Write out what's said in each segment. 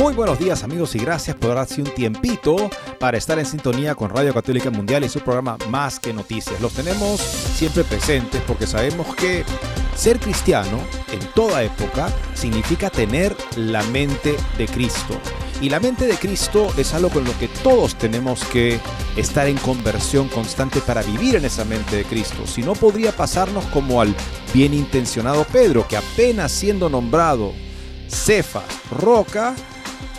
Muy buenos días amigos y gracias por darse un tiempito para estar en sintonía con Radio Católica Mundial y su programa Más que Noticias. Los tenemos siempre presentes porque sabemos que ser cristiano en toda época significa tener la mente de Cristo. Y la mente de Cristo es algo con lo que todos tenemos que estar en conversión constante para vivir en esa mente de Cristo. Si no podría pasarnos como al bien intencionado Pedro, que apenas siendo nombrado Cefa, roca,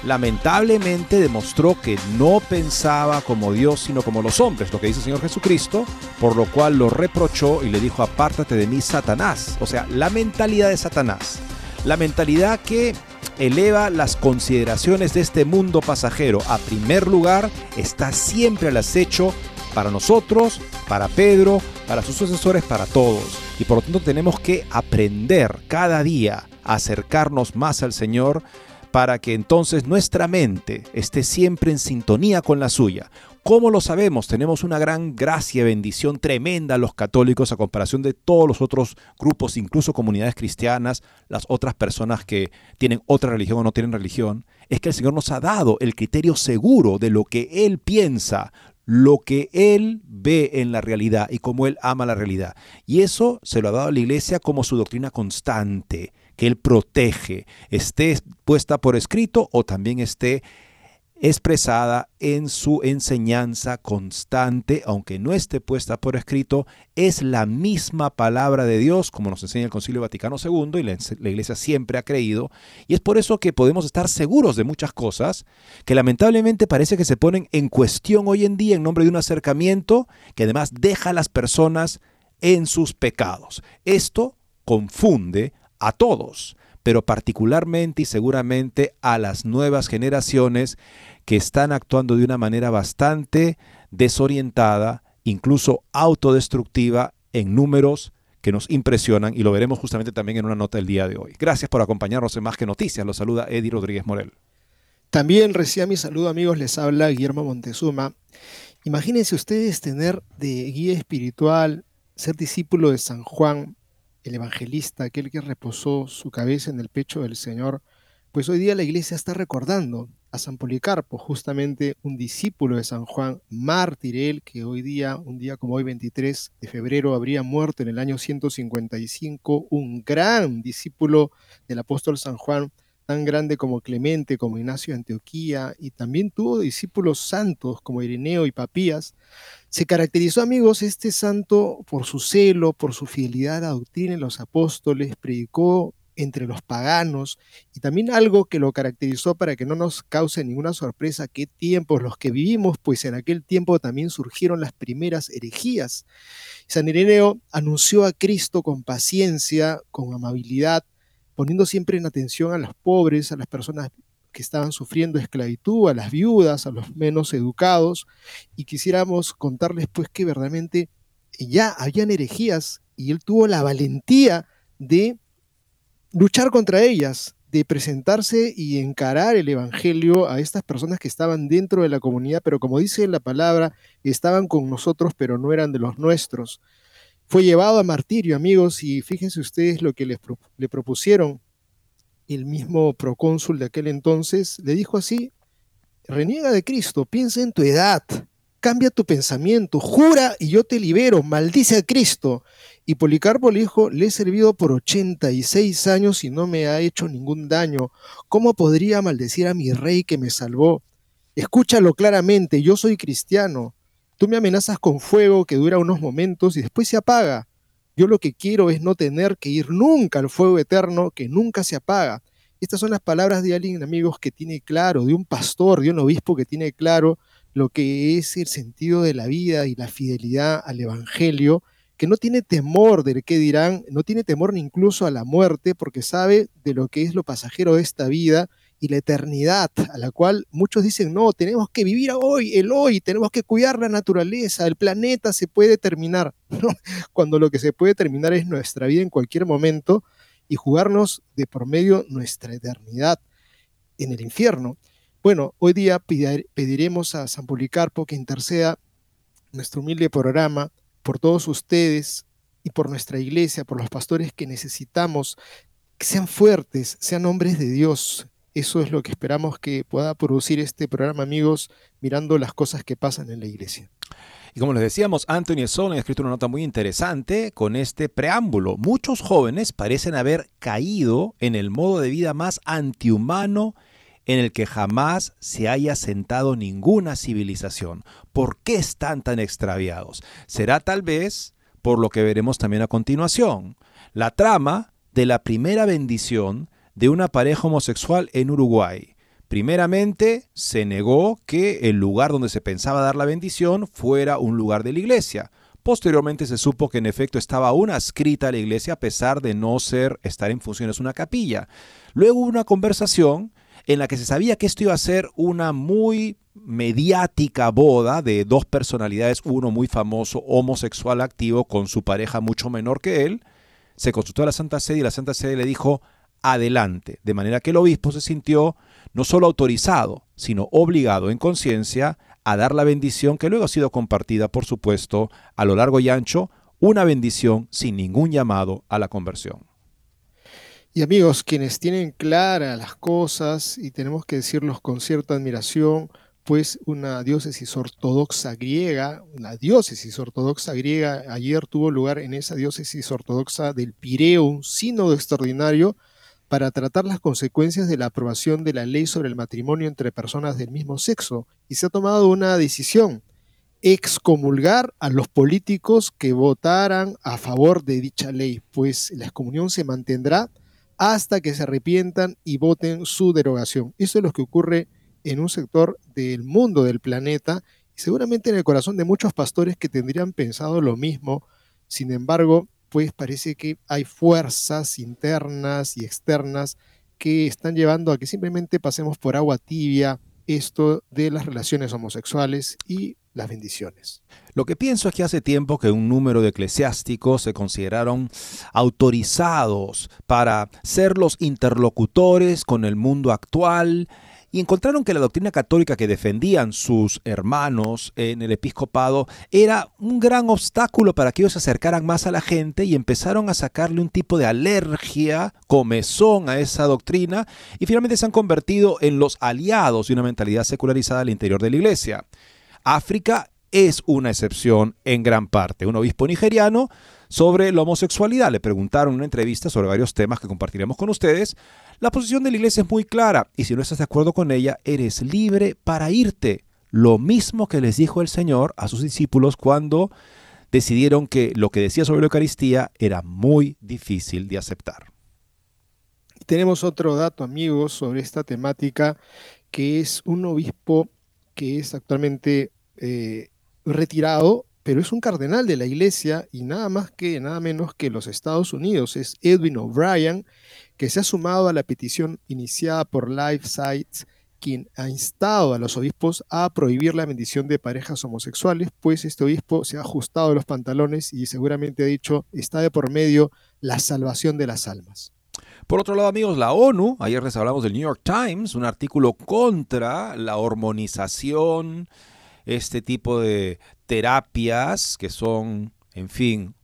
lamentablemente demostró que no pensaba como Dios, sino como los hombres, lo que dice el Señor Jesucristo, por lo cual lo reprochó y le dijo, apártate de mí, Satanás. O sea, la mentalidad de Satanás, la mentalidad que eleva las consideraciones de este mundo pasajero a primer lugar, está siempre al acecho para nosotros, para Pedro, para sus sucesores, para todos. Y por lo tanto tenemos que aprender cada día a acercarnos más al Señor para que entonces nuestra mente esté siempre en sintonía con la suya. ¿Cómo lo sabemos? Tenemos una gran gracia, bendición tremenda los católicos a comparación de todos los otros grupos, incluso comunidades cristianas, las otras personas que tienen otra religión o no tienen religión. Es que el Señor nos ha dado el criterio seguro de lo que Él piensa, lo que Él ve en la realidad y cómo Él ama la realidad. Y eso se lo ha dado a la iglesia como su doctrina constante que Él protege, esté puesta por escrito o también esté expresada en su enseñanza constante, aunque no esté puesta por escrito, es la misma palabra de Dios, como nos enseña el Concilio Vaticano II y la, la, Iglesia siempre ha creído, y es por eso que podemos estar seguros de muchas cosas que lamentablemente parece que se ponen en cuestión hoy en día en nombre de un acercamiento que además deja a las personas en sus pecados. Esto confunde a todos, pero particularmente y seguramente a las nuevas generaciones que están actuando de una manera bastante desorientada, incluso autodestructiva en números que nos impresionan y lo veremos justamente también en una nota del día de hoy. Gracias por acompañarnos en Más que Noticias. Los saluda Eddie Rodríguez Morel. También recién mi saludo amigos, les habla Guillermo Montezuma. Imagínense ustedes tener de guía espiritual, ser discípulo de San Juan, el evangelista, aquel que reposó su cabeza en el pecho del Señor, pues hoy día la iglesia está recordando a San Policarpo, justamente un discípulo de San Juan, mártir él, que hoy día, un día como hoy 23 de febrero, habría muerto en el año 155, un gran discípulo del apóstol San Juan, tan grande como Clemente, como Ignacio de Antioquía, y también tuvo discípulos santos como Ireneo y Papías. Se caracterizó, amigos, este santo por su celo, por su fidelidad a la doctrina de los apóstoles, predicó entre los paganos y también algo que lo caracterizó para que no nos cause ninguna sorpresa qué tiempos los que vivimos, pues en aquel tiempo también surgieron las primeras herejías. San Ireneo anunció a Cristo con paciencia, con amabilidad, poniendo siempre en atención a los pobres, a las personas que estaban sufriendo esclavitud, a las viudas, a los menos educados, y quisiéramos contarles pues que verdaderamente ya habían herejías y él tuvo la valentía de luchar contra ellas, de presentarse y encarar el Evangelio a estas personas que estaban dentro de la comunidad, pero como dice la palabra, estaban con nosotros, pero no eran de los nuestros. Fue llevado a martirio, amigos, y fíjense ustedes lo que le, le propusieron. El mismo procónsul de aquel entonces le dijo así, reniega de Cristo, piensa en tu edad, cambia tu pensamiento, jura y yo te libero, maldice a Cristo. Y Policarpo le dijo, le he servido por 86 años y no me ha hecho ningún daño. ¿Cómo podría maldecir a mi rey que me salvó? Escúchalo claramente, yo soy cristiano. Tú me amenazas con fuego que dura unos momentos y después se apaga. Yo lo que quiero es no tener que ir nunca al fuego eterno que nunca se apaga. Estas son las palabras de alguien, amigos, que tiene claro, de un pastor, de un obispo que tiene claro lo que es el sentido de la vida y la fidelidad al Evangelio, que no tiene temor de qué dirán, no tiene temor ni incluso a la muerte, porque sabe de lo que es lo pasajero de esta vida y la eternidad, a la cual muchos dicen, no, tenemos que vivir hoy, el hoy, tenemos que cuidar la naturaleza, el planeta se puede terminar, cuando lo que se puede terminar es nuestra vida en cualquier momento, y jugarnos de por medio nuestra eternidad en el infierno. Bueno, hoy día pediremos a San Policarpo que interceda nuestro humilde programa por todos ustedes y por nuestra iglesia, por los pastores que necesitamos, que sean fuertes, sean hombres de Dios. Eso es lo que esperamos que pueda producir este programa, amigos, mirando las cosas que pasan en la iglesia. Y como les decíamos, Anthony Sol ha escrito una nota muy interesante con este preámbulo. Muchos jóvenes parecen haber caído en el modo de vida más antihumano en el que jamás se haya sentado ninguna civilización. ¿Por qué están tan extraviados? Será tal vez por lo que veremos también a continuación. La trama de la primera bendición de una pareja homosexual en Uruguay. Primeramente, se negó que el lugar donde se pensaba dar la bendición fuera un lugar de la iglesia. Posteriormente se supo que en efecto estaba aún adscrita a la iglesia a pesar de no ser estar en funciones una capilla. Luego hubo una conversación en la que se sabía que esto iba a ser una muy mediática boda de dos personalidades, uno muy famoso homosexual activo con su pareja mucho menor que él. Se consultó a la Santa Sede y la Santa Sede le dijo adelante, de manera que el obispo se sintió no solo autorizado, sino obligado en conciencia a dar la bendición que luego ha sido compartida, por supuesto, a lo largo y ancho, una bendición sin ningún llamado a la conversión. Y amigos, quienes tienen claras las cosas, y tenemos que decirlos con cierta admiración, pues una diócesis ortodoxa griega, una diócesis ortodoxa griega, ayer tuvo lugar en esa diócesis ortodoxa del Pireo un sínodo extraordinario para tratar las consecuencias de la aprobación de la ley sobre el matrimonio entre personas del mismo sexo y se ha tomado una decisión, excomulgar a los políticos que votaran a favor de dicha ley, pues la excomunión se mantendrá hasta que se arrepientan y voten su derogación. Eso es lo que ocurre en un sector del mundo, del planeta, y seguramente en el corazón de muchos pastores que tendrían pensado lo mismo. Sin embargo, pues parece que hay fuerzas internas y externas que están llevando a que simplemente pasemos por agua tibia esto de las relaciones homosexuales y las bendiciones. Lo que pienso es que hace tiempo que un número de eclesiásticos se consideraron autorizados para ser los interlocutores con el mundo actual y encontraron que la doctrina católica que defendían sus hermanos en el episcopado era un gran obstáculo para que ellos se acercaran más a la gente y empezaron a sacarle un tipo de alergia, comezón a esa doctrina y finalmente se han convertido en los aliados de una mentalidad secularizada al interior de la iglesia. África es una excepción en gran parte. Un obispo nigeriano sobre la homosexualidad le preguntaron en una entrevista sobre varios temas que compartiremos con ustedes la posición de la iglesia es muy clara y si no estás de acuerdo con ella, eres libre para irte. Lo mismo que les dijo el Señor a sus discípulos cuando decidieron que lo que decía sobre la Eucaristía era muy difícil de aceptar. Tenemos otro dato, amigos, sobre esta temática, que es un obispo que es actualmente eh, retirado, pero es un cardenal de la iglesia y nada más que, nada menos que los Estados Unidos. Es Edwin O'Brien, que se ha sumado a la petición iniciada por Life Sites, quien ha instado a los obispos a prohibir la bendición de parejas homosexuales, pues este obispo se ha ajustado los pantalones y seguramente ha dicho está de por medio la salvación de las almas. Por otro lado, amigos, la ONU, ayer les hablamos del New York Times, un artículo contra la hormonización, este tipo de terapias que son, en fin,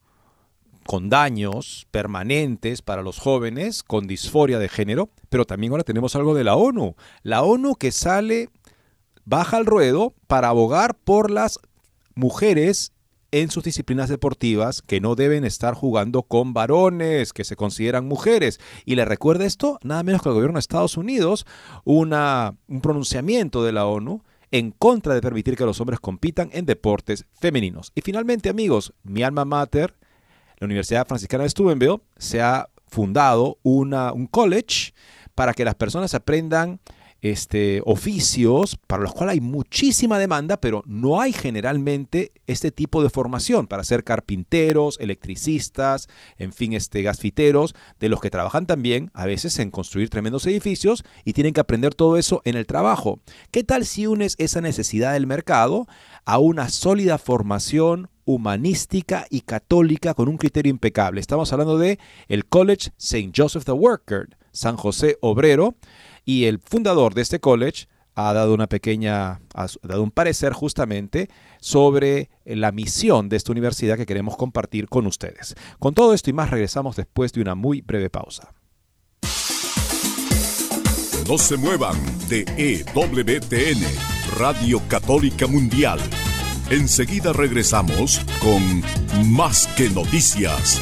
con daños permanentes para los jóvenes con disforia de género, pero también ahora tenemos algo de la ONU. La ONU que sale, baja al ruedo para abogar por las mujeres en sus disciplinas deportivas que no deben estar jugando con varones que se consideran mujeres. Y le recuerda esto, nada menos que el gobierno de Estados Unidos, una, un pronunciamiento de la ONU en contra de permitir que los hombres compitan en deportes femeninos. Y finalmente, amigos, mi alma mater, la Universidad Franciscana de Steubenville, se ha fundado una, un college para que las personas aprendan este, oficios para los cuales hay muchísima demanda, pero no hay generalmente este tipo de formación para ser carpinteros, electricistas, en fin, este, gasfiteros, de los que trabajan también a veces en construir tremendos edificios y tienen que aprender todo eso en el trabajo. ¿Qué tal si unes esa necesidad del mercado a una sólida formación humanística y católica con un criterio impecable? Estamos hablando de el College St. Joseph the Worker, San José Obrero, y el fundador de este college ha dado una pequeña, ha dado un parecer justamente sobre la misión de esta universidad que queremos compartir con ustedes. Con todo esto y más regresamos después de una muy breve pausa. No se muevan de EWTN, Radio Católica Mundial. Enseguida regresamos con Más que Noticias.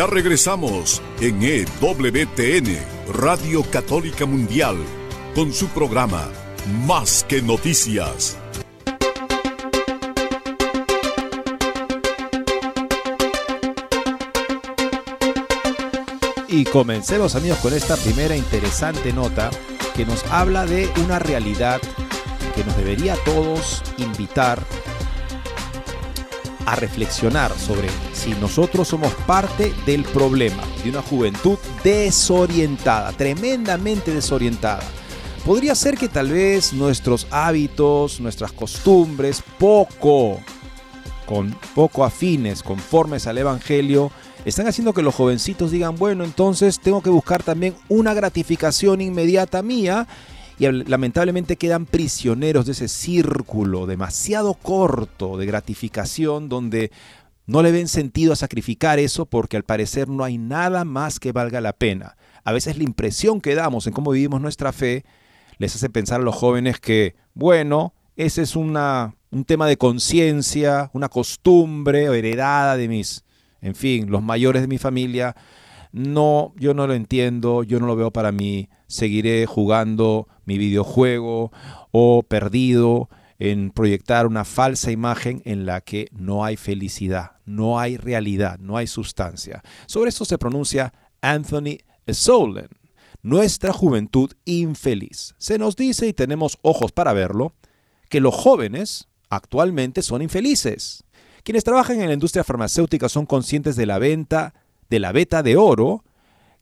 Ya regresamos en EWTN, Radio Católica Mundial, con su programa Más que Noticias. Y comencemos amigos con esta primera interesante nota que nos habla de una realidad que nos debería a todos invitar a reflexionar sobre si nosotros somos parte del problema de una juventud desorientada, tremendamente desorientada. Podría ser que tal vez nuestros hábitos, nuestras costumbres, poco, con poco afines, conformes al Evangelio, están haciendo que los jovencitos digan, bueno, entonces tengo que buscar también una gratificación inmediata mía y lamentablemente quedan prisioneros de ese círculo demasiado corto de gratificación donde no le ven sentido a sacrificar eso porque al parecer no hay nada más que valga la pena. A veces la impresión que damos en cómo vivimos nuestra fe les hace pensar a los jóvenes que, bueno, ese es una, un tema de conciencia, una costumbre heredada de mis, en fin, los mayores de mi familia. No, yo no lo entiendo, yo no lo veo para mí. Seguiré jugando mi videojuego o perdido en proyectar una falsa imagen en la que no hay felicidad, no hay realidad, no hay sustancia. Sobre esto se pronuncia Anthony Solen. Nuestra juventud infeliz. Se nos dice, y tenemos ojos para verlo, que los jóvenes actualmente son infelices. Quienes trabajan en la industria farmacéutica son conscientes de la venta de la beta de oro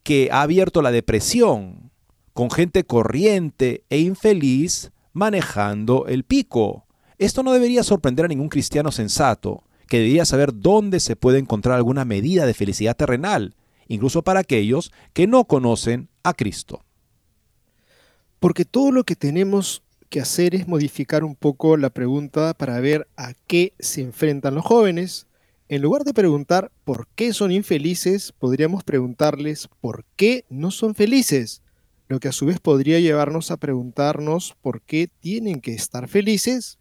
que ha abierto la depresión con gente corriente e infeliz manejando el pico. Esto no debería sorprender a ningún cristiano sensato, que debería saber dónde se puede encontrar alguna medida de felicidad terrenal, incluso para aquellos que no conocen a Cristo. Porque todo lo que tenemos que hacer es modificar un poco la pregunta para ver a qué se enfrentan los jóvenes. En lugar de preguntar por qué son infelices, podríamos preguntarles por qué no son felices lo que a su vez podría llevarnos a preguntarnos por qué tienen que estar felices.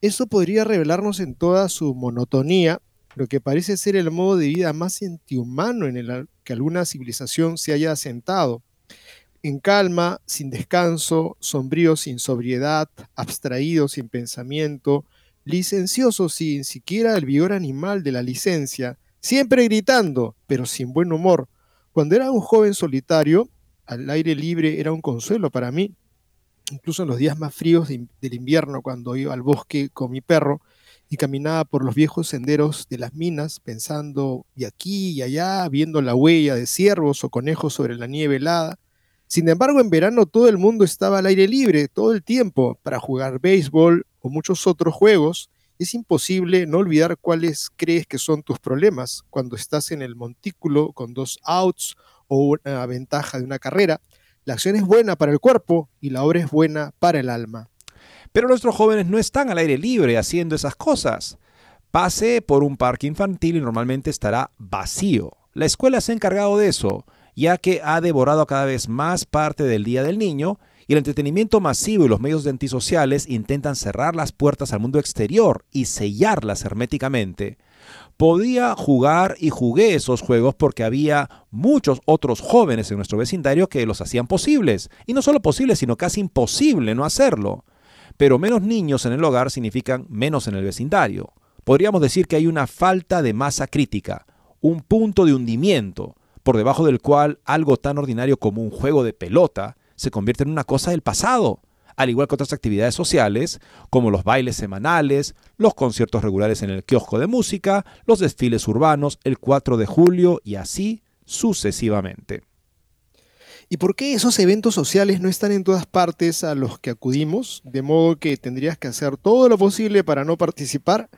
Esto podría revelarnos en toda su monotonía lo que parece ser el modo de vida más antihumano en el que alguna civilización se haya asentado. En calma, sin descanso, sombrío sin sobriedad, abstraído sin pensamiento, licencioso sin siquiera el vigor animal de la licencia, siempre gritando, pero sin buen humor. Cuando era un joven solitario, al aire libre era un consuelo para mí, incluso en los días más fríos del invierno, cuando iba al bosque con mi perro y caminaba por los viejos senderos de las minas, pensando y aquí y allá, viendo la huella de ciervos o conejos sobre la nieve helada. Sin embargo, en verano todo el mundo estaba al aire libre todo el tiempo para jugar béisbol muchos otros juegos. Es imposible no olvidar cuáles crees que son tus problemas cuando estás en el montículo con dos outs o una ventaja de una carrera. La acción es buena para el cuerpo y la obra es buena para el alma. Pero nuestros jóvenes no están al aire libre haciendo esas cosas. Pase por un parque infantil y normalmente estará vacío. La escuela se ha encargado de eso, ya que ha devorado cada vez más parte del día del niño y el entretenimiento masivo y los medios antisociales intentan cerrar las puertas al mundo exterior y sellarlas herméticamente. Podía jugar y jugué esos juegos porque había muchos otros jóvenes en nuestro vecindario que los hacían posibles. Y no solo posibles, sino casi imposible no hacerlo. Pero menos niños en el hogar significan menos en el vecindario. Podríamos decir que hay una falta de masa crítica, un punto de hundimiento, por debajo del cual algo tan ordinario como un juego de pelota se convierte en una cosa del pasado, al igual que otras actividades sociales, como los bailes semanales, los conciertos regulares en el kiosco de música, los desfiles urbanos, el 4 de julio y así sucesivamente. ¿Y por qué esos eventos sociales no están en todas partes a los que acudimos? De modo que tendrías que hacer todo lo posible para no participar.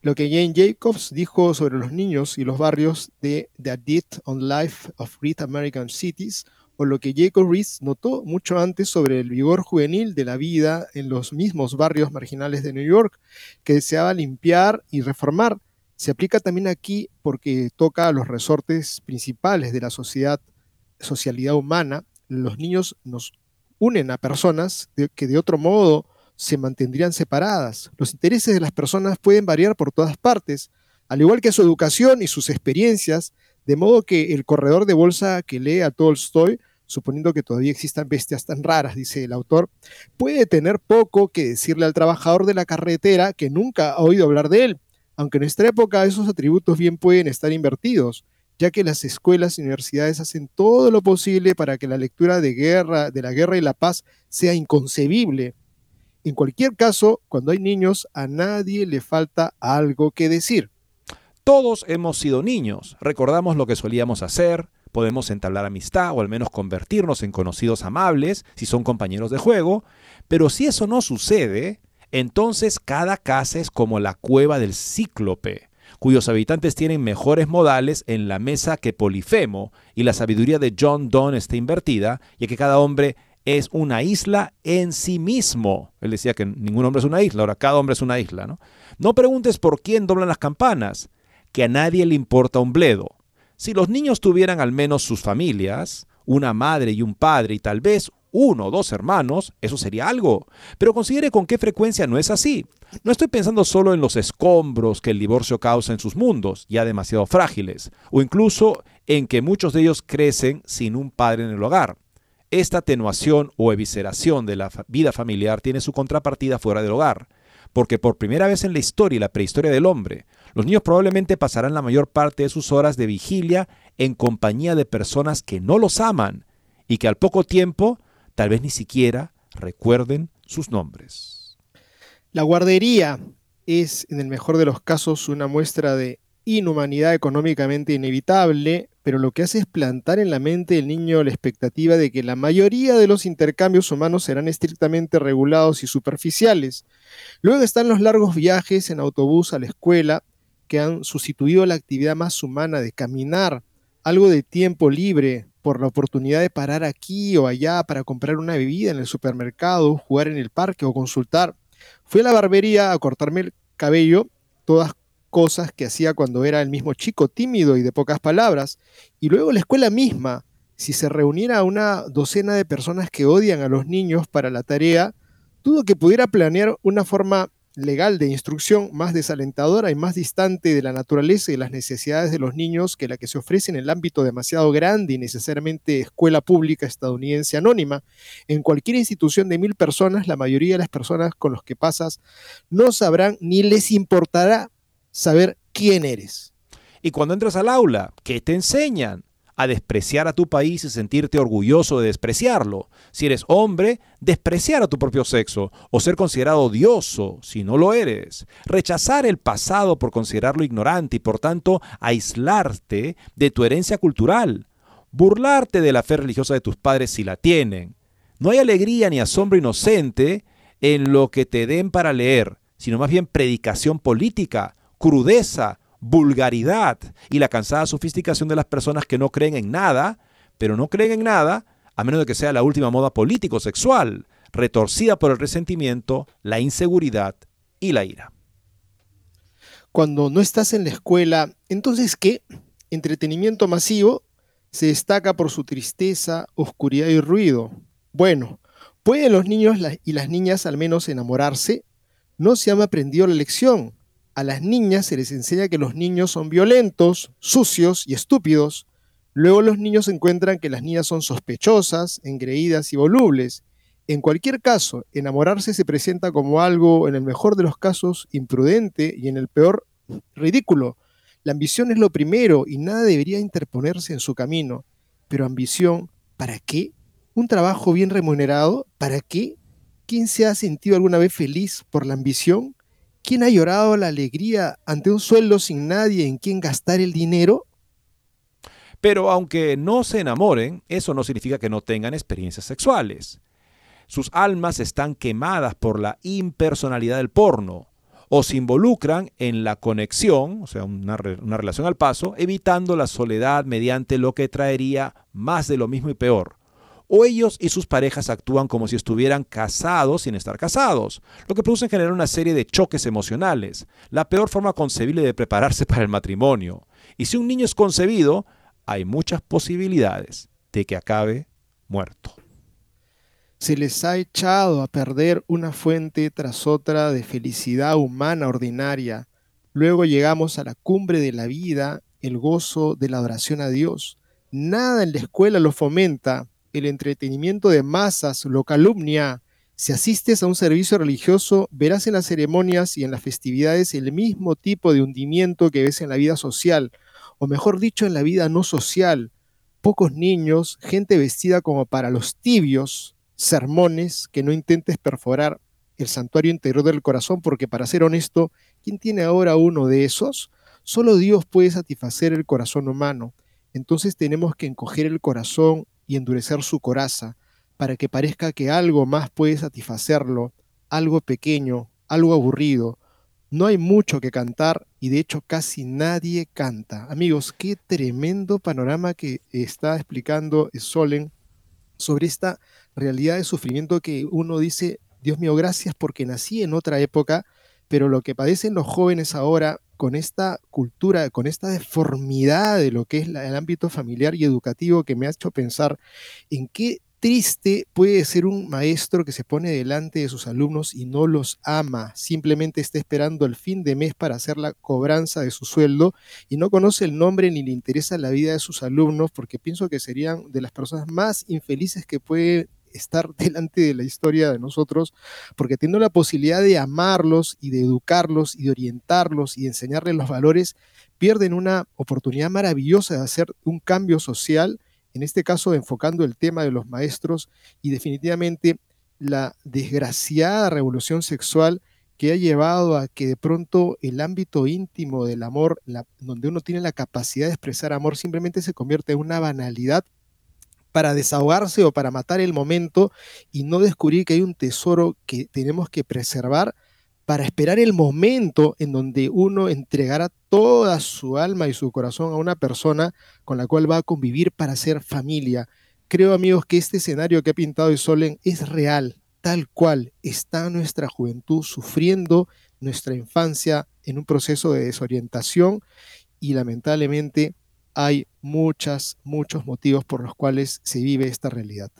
Lo que Jane Jacobs dijo sobre los niños y los barrios de The Deed on Life of Great American Cities o lo que Jacob Rees notó mucho antes sobre el vigor juvenil de la vida en los mismos barrios marginales de New York, que deseaba limpiar y reformar. Se aplica también aquí porque toca a los resortes principales de la sociedad, socialidad humana. Los niños nos unen a personas que de otro modo se mantendrían separadas. Los intereses de las personas pueden variar por todas partes, al igual que su educación y sus experiencias, de modo que el corredor de bolsa que lee a Tolstoy suponiendo que todavía existan bestias tan raras, dice el autor, puede tener poco que decirle al trabajador de la carretera que nunca ha oído hablar de él, aunque en nuestra época esos atributos bien pueden estar invertidos, ya que las escuelas y universidades hacen todo lo posible para que la lectura de guerra, de la guerra y la paz sea inconcebible. En cualquier caso, cuando hay niños, a nadie le falta algo que decir. Todos hemos sido niños, recordamos lo que solíamos hacer, podemos entablar amistad o al menos convertirnos en conocidos amables si son compañeros de juego, pero si eso no sucede, entonces cada casa es como la cueva del cíclope, cuyos habitantes tienen mejores modales en la mesa que Polifemo, y la sabiduría de John Donne está invertida, ya que cada hombre es una isla en sí mismo. Él decía que ningún hombre es una isla, ahora cada hombre es una isla, ¿no? No preguntes por quién doblan las campanas, que a nadie le importa un bledo. Si los niños tuvieran al menos sus familias, una madre y un padre y tal vez uno o dos hermanos, eso sería algo. Pero considere con qué frecuencia no es así. No estoy pensando solo en los escombros que el divorcio causa en sus mundos, ya demasiado frágiles, o incluso en que muchos de ellos crecen sin un padre en el hogar. Esta atenuación o evisceración de la vida familiar tiene su contrapartida fuera del hogar, porque por primera vez en la historia y la prehistoria del hombre, los niños probablemente pasarán la mayor parte de sus horas de vigilia en compañía de personas que no los aman y que al poco tiempo tal vez ni siquiera recuerden sus nombres. La guardería es, en el mejor de los casos, una muestra de inhumanidad económicamente inevitable, pero lo que hace es plantar en la mente del niño la expectativa de que la mayoría de los intercambios humanos serán estrictamente regulados y superficiales. Luego están los largos viajes en autobús a la escuela, que han sustituido la actividad más humana de caminar, algo de tiempo libre por la oportunidad de parar aquí o allá para comprar una bebida en el supermercado, jugar en el parque o consultar. Fui a la barbería a cortarme el cabello, todas cosas que hacía cuando era el mismo chico tímido y de pocas palabras, y luego la escuela misma, si se reuniera una docena de personas que odian a los niños para la tarea, dudo que pudiera planear una forma legal de instrucción más desalentadora y más distante de la naturaleza y las necesidades de los niños que la que se ofrece en el ámbito demasiado grande y necesariamente escuela pública estadounidense anónima. En cualquier institución de mil personas, la mayoría de las personas con los que pasas no sabrán ni les importará saber quién eres. Y cuando entras al aula, ¿qué te enseñan? A despreciar a tu país y sentirte orgulloso de despreciarlo. Si eres hombre, despreciar a tu propio sexo o ser considerado odioso si no lo eres. Rechazar el pasado por considerarlo ignorante y por tanto aislarte de tu herencia cultural. Burlarte de la fe religiosa de tus padres si la tienen. No hay alegría ni asombro inocente en lo que te den para leer, sino más bien predicación política, crudeza, vulgaridad y la cansada sofisticación de las personas que no creen en nada, pero no creen en nada a menos de que sea la última moda político-sexual, retorcida por el resentimiento, la inseguridad y la ira. Cuando no estás en la escuela, entonces ¿qué? Entretenimiento masivo se destaca por su tristeza, oscuridad y ruido. Bueno, ¿pueden los niños y las niñas al menos enamorarse? No se han aprendido la lección a las niñas se les enseña que los niños son violentos, sucios y estúpidos. Luego los niños encuentran que las niñas son sospechosas, engreídas y volubles. En cualquier caso, enamorarse se presenta como algo, en el mejor de los casos, imprudente y en el peor, ridículo. La ambición es lo primero y nada debería interponerse en su camino. Pero ambición, ¿para qué? ¿Un trabajo bien remunerado? ¿Para qué? ¿Quién se ha sentido alguna vez feliz por la ambición? ¿Quién ha llorado la alegría ante un sueldo sin nadie en quien gastar el dinero? Pero aunque no se enamoren, eso no significa que no tengan experiencias sexuales. Sus almas están quemadas por la impersonalidad del porno o se involucran en la conexión, o sea, una, una relación al paso, evitando la soledad mediante lo que traería más de lo mismo y peor, o ellos y sus parejas actúan como si estuvieran casados sin estar casados, lo que produce en general una serie de choques emocionales, la peor forma concebible de prepararse para el matrimonio. Y si un niño es concebido, hay muchas posibilidades de que acabe muerto. Se les ha echado a perder una fuente tras otra de felicidad humana ordinaria. Luego llegamos a la cumbre de la vida, el gozo de la adoración a Dios. Nada en la escuela lo fomenta, el entretenimiento de masas lo calumnia. Si asistes a un servicio religioso, verás en las ceremonias y en las festividades el mismo tipo de hundimiento que ves en la vida social, o mejor dicho, en la vida no social. Pocos niños, gente vestida como para los tibios, sermones que no intentes perforar el santuario interior del corazón, porque para ser honesto, ¿quién tiene ahora uno de esos? Solo Dios puede satisfacer el corazón humano. Entonces tenemos que encoger el corazón y endurecer su coraza, para que parezca que algo más puede satisfacerlo, algo pequeño, algo aburrido. No hay mucho que cantar y de hecho casi nadie canta. Amigos, qué tremendo panorama que está explicando Solen sobre esta realidad de sufrimiento que uno dice, Dios mío, gracias porque nací en otra época, pero lo que padecen los jóvenes ahora con esta cultura, con esta deformidad de lo que es el ámbito familiar y educativo que me ha hecho pensar en qué triste puede ser un maestro que se pone delante de sus alumnos y no los ama, simplemente está esperando el fin de mes para hacer la cobranza de su sueldo y no conoce el nombre ni le interesa la vida de sus alumnos porque pienso que serían de las personas más infelices que puede estar delante de la historia de nosotros, porque teniendo la posibilidad de amarlos y de educarlos y de orientarlos y enseñarles los valores, pierden una oportunidad maravillosa de hacer un cambio social, en este caso enfocando el tema de los maestros y definitivamente la desgraciada revolución sexual que ha llevado a que de pronto el ámbito íntimo del amor, donde uno tiene la capacidad de expresar amor, simplemente se convierte en una banalidad para desahogarse o para matar el momento y no descubrir que hay un tesoro que tenemos que preservar para esperar el momento en donde uno entregará toda su alma y su corazón a una persona con la cual va a convivir para ser familia. Creo, amigos, que este escenario que ha pintado Solen es real, tal cual está nuestra juventud sufriendo nuestra infancia en un proceso de desorientación y lamentablemente hay muchas, muchos motivos por los cuales se vive esta realidad.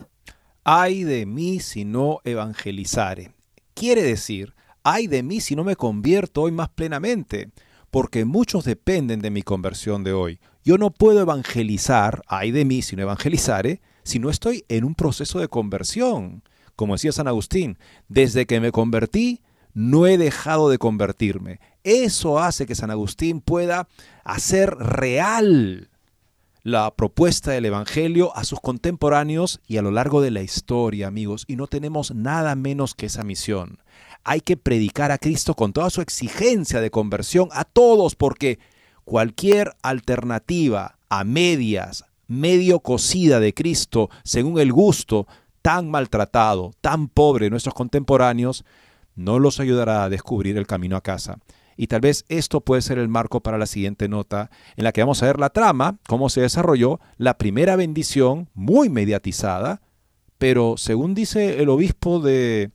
Ay de mí si no evangelizare. Quiere decir, ay de mí si no me convierto hoy más plenamente, porque muchos dependen de mi conversión de hoy. Yo no puedo evangelizar, ay de mí si no evangelizare, si no estoy en un proceso de conversión. Como decía San Agustín, desde que me convertí, no he dejado de convertirme. Eso hace que San Agustín pueda hacer real la propuesta del Evangelio a sus contemporáneos y a lo largo de la historia, amigos, y no tenemos nada menos que esa misión. Hay que predicar a Cristo con toda su exigencia de conversión a todos, porque cualquier alternativa a medias, medio cocida de Cristo, según el gusto tan maltratado, tan pobre de nuestros contemporáneos, no los ayudará a descubrir el camino a casa. Y tal vez esto puede ser el marco para la siguiente nota, en la que vamos a ver la trama, cómo se desarrolló la primera bendición, muy mediatizada, pero según dice el obispo de,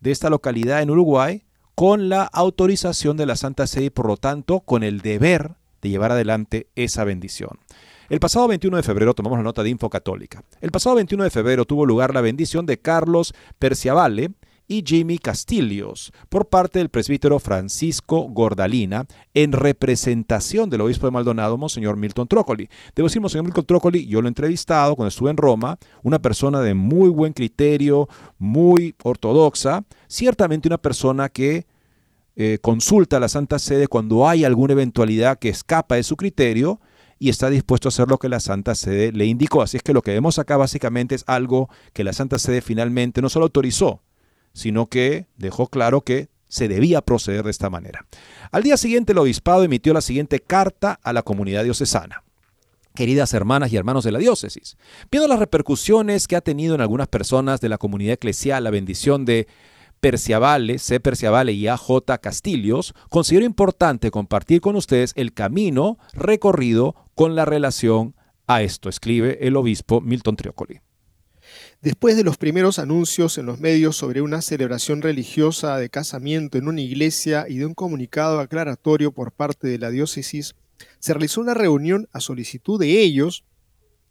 de esta localidad en Uruguay, con la autorización de la Santa Sede y por lo tanto con el deber de llevar adelante esa bendición. El pasado 21 de febrero tomamos la nota de Info Católica. El pasado 21 de febrero tuvo lugar la bendición de Carlos Perciavale, y Jimmy Castillos por parte del presbítero Francisco Gordalina en representación del obispo de Maldonado, Monseñor Milton Trócoli. Debo decir, Monseñor Milton Trócoli, yo lo he entrevistado cuando estuve en Roma, una persona de muy buen criterio, muy ortodoxa, ciertamente una persona que eh, consulta a la Santa Sede cuando hay alguna eventualidad que escapa de su criterio y está dispuesto a hacer lo que la Santa Sede le indicó. Así es que lo que vemos acá básicamente es algo que la Santa Sede finalmente no solo autorizó, sino que dejó claro que se debía proceder de esta manera. Al día siguiente el obispado emitió la siguiente carta a la comunidad diocesana. Queridas hermanas y hermanos de la diócesis, viendo las repercusiones que ha tenido en algunas personas de la comunidad eclesial la bendición de Perciavale, C. Perciavale y A.J. Castillos, considero importante compartir con ustedes el camino recorrido con la relación a esto, escribe el obispo Milton Triocoli. Después de los primeros anuncios en los medios sobre una celebración religiosa de casamiento en una iglesia y de un comunicado aclaratorio por parte de la diócesis, se realizó una reunión a solicitud de ellos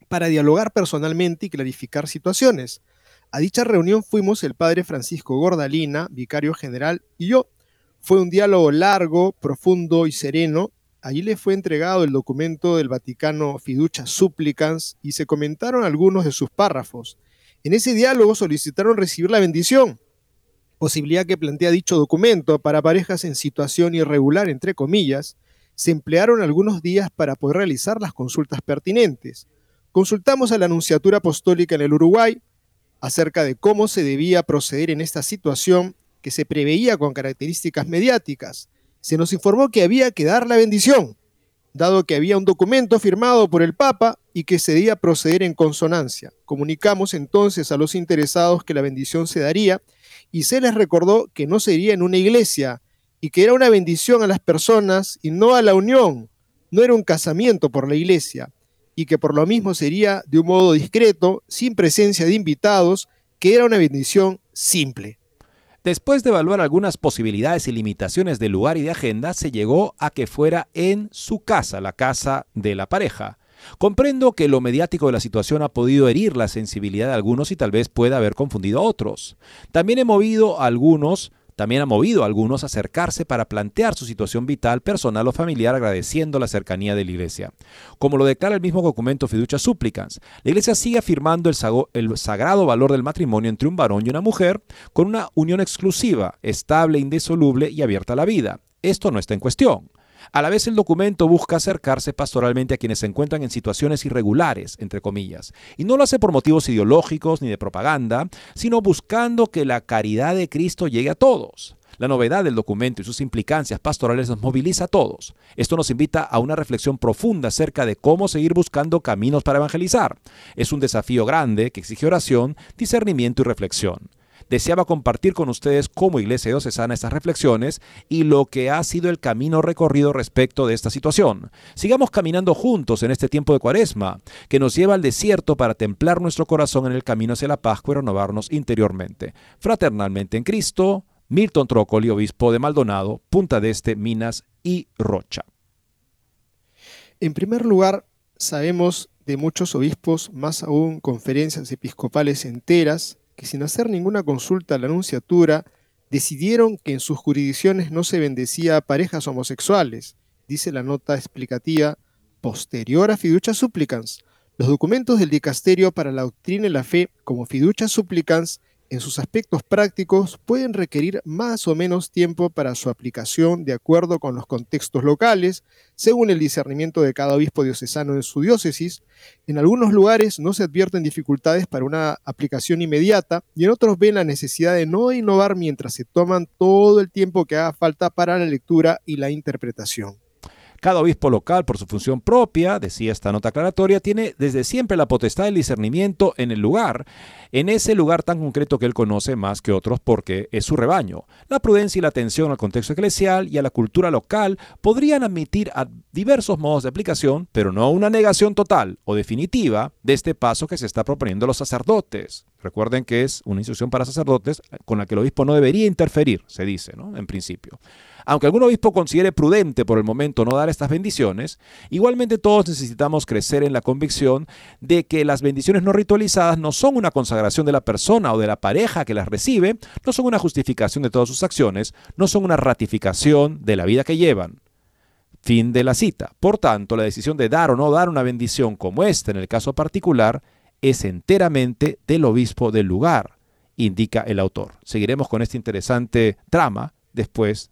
para dialogar personalmente y clarificar situaciones. A dicha reunión fuimos el padre Francisco Gordalina, vicario general, y yo. Fue un diálogo largo, profundo y sereno. Allí le fue entregado el documento del Vaticano Fiducia Supplicans y se comentaron algunos de sus párrafos. En ese diálogo solicitaron recibir la bendición, posibilidad que plantea dicho documento para parejas en situación irregular, entre comillas. Se emplearon algunos días para poder realizar las consultas pertinentes. Consultamos a la Anunciatura Apostólica en el Uruguay acerca de cómo se debía proceder en esta situación que se preveía con características mediáticas. Se nos informó que había que dar la bendición, dado que había un documento firmado por el Papa y que se debía proceder en consonancia. Comunicamos entonces a los interesados que la bendición se daría y se les recordó que no sería en una iglesia y que era una bendición a las personas y no a la unión. No era un casamiento por la iglesia y que por lo mismo sería de un modo discreto, sin presencia de invitados, que era una bendición simple. Después de evaluar algunas posibilidades y limitaciones de lugar y de agenda, se llegó a que fuera en su casa, la casa de la pareja. Comprendo que lo mediático de la situación ha podido herir la sensibilidad de algunos y tal vez pueda haber confundido a otros. También he movido a algunos también ha movido a algunos a acercarse para plantear su situación vital, personal o familiar agradeciendo la cercanía de la Iglesia. Como lo declara el mismo documento Fiducia Supplicans, la Iglesia sigue afirmando el, el sagrado valor del matrimonio entre un varón y una mujer con una unión exclusiva, estable, indisoluble y abierta a la vida. Esto no está en cuestión. A la vez el documento busca acercarse pastoralmente a quienes se encuentran en situaciones irregulares, entre comillas, y no lo hace por motivos ideológicos ni de propaganda, sino buscando que la caridad de Cristo llegue a todos. La novedad del documento y sus implicancias pastorales nos moviliza a todos. Esto nos invita a una reflexión profunda acerca de cómo seguir buscando caminos para evangelizar. Es un desafío grande que exige oración, discernimiento y reflexión deseaba compartir con ustedes como Iglesia Diocesana estas reflexiones y lo que ha sido el camino recorrido respecto de esta situación. Sigamos caminando juntos en este tiempo de cuaresma, que nos lleva al desierto para templar nuestro corazón en el camino hacia la Pascua y renovarnos interiormente. Fraternalmente en Cristo, Milton Trócoli, obispo de Maldonado, Punta de Este, Minas y Rocha. En primer lugar, sabemos de muchos obispos, más aún conferencias episcopales enteras, que sin hacer ninguna consulta a la anunciatura decidieron que en sus jurisdicciones no se bendecía a parejas homosexuales, dice la nota explicativa posterior a Fiducia Supplicans. Los documentos del Dicasterio para la Doctrina y la Fe, como Fiducia Supplicans, en sus aspectos prácticos pueden requerir más o menos tiempo para su aplicación de acuerdo con los contextos locales, según el discernimiento de cada obispo diocesano en su diócesis. En algunos lugares no se advierten dificultades para una aplicación inmediata y en otros ven la necesidad de no innovar mientras se toman todo el tiempo que haga falta para la lectura y la interpretación. Cada obispo local, por su función propia, decía esta nota aclaratoria, tiene desde siempre la potestad del discernimiento en el lugar, en ese lugar tan concreto que él conoce más que otros porque es su rebaño. La prudencia y la atención al contexto eclesial y a la cultura local podrían admitir a diversos modos de aplicación, pero no una negación total o definitiva de este paso que se está proponiendo a los sacerdotes. Recuerden que es una instrucción para sacerdotes con la que el obispo no debería interferir, se dice, ¿no? En principio. Aunque algún obispo considere prudente por el momento no dar estas bendiciones, igualmente todos necesitamos crecer en la convicción de que las bendiciones no ritualizadas no son una consagración de la persona o de la pareja que las recibe, no son una justificación de todas sus acciones, no son una ratificación de la vida que llevan. Fin de la cita. Por tanto, la decisión de dar o no dar una bendición como esta en el caso particular es enteramente del obispo del lugar, indica el autor. Seguiremos con este interesante trama después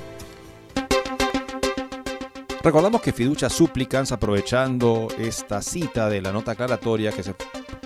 Recordamos que Fiducia Supplicans, aprovechando esta cita de la nota aclaratoria que se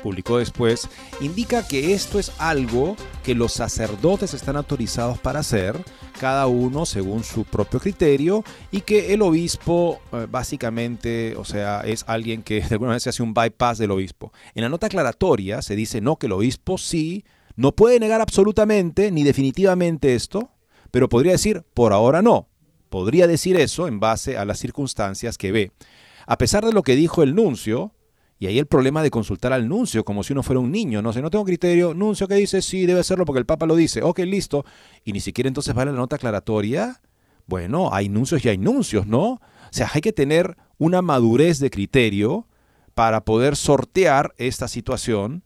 publicó después, indica que esto es algo que los sacerdotes están autorizados para hacer, cada uno según su propio criterio, y que el obispo eh, básicamente, o sea, es alguien que de alguna se hace un bypass del obispo. En la nota aclaratoria se dice no, que el obispo sí, no puede negar absolutamente ni definitivamente esto, pero podría decir por ahora no podría decir eso en base a las circunstancias que ve. A pesar de lo que dijo el nuncio, y ahí el problema de consultar al nuncio como si uno fuera un niño, no sé, no tengo criterio, nuncio que dice, sí, debe serlo porque el Papa lo dice, ok, listo, y ni siquiera entonces vale la nota aclaratoria. Bueno, hay nuncios y hay nuncios, ¿no? O sea, hay que tener una madurez de criterio para poder sortear esta situación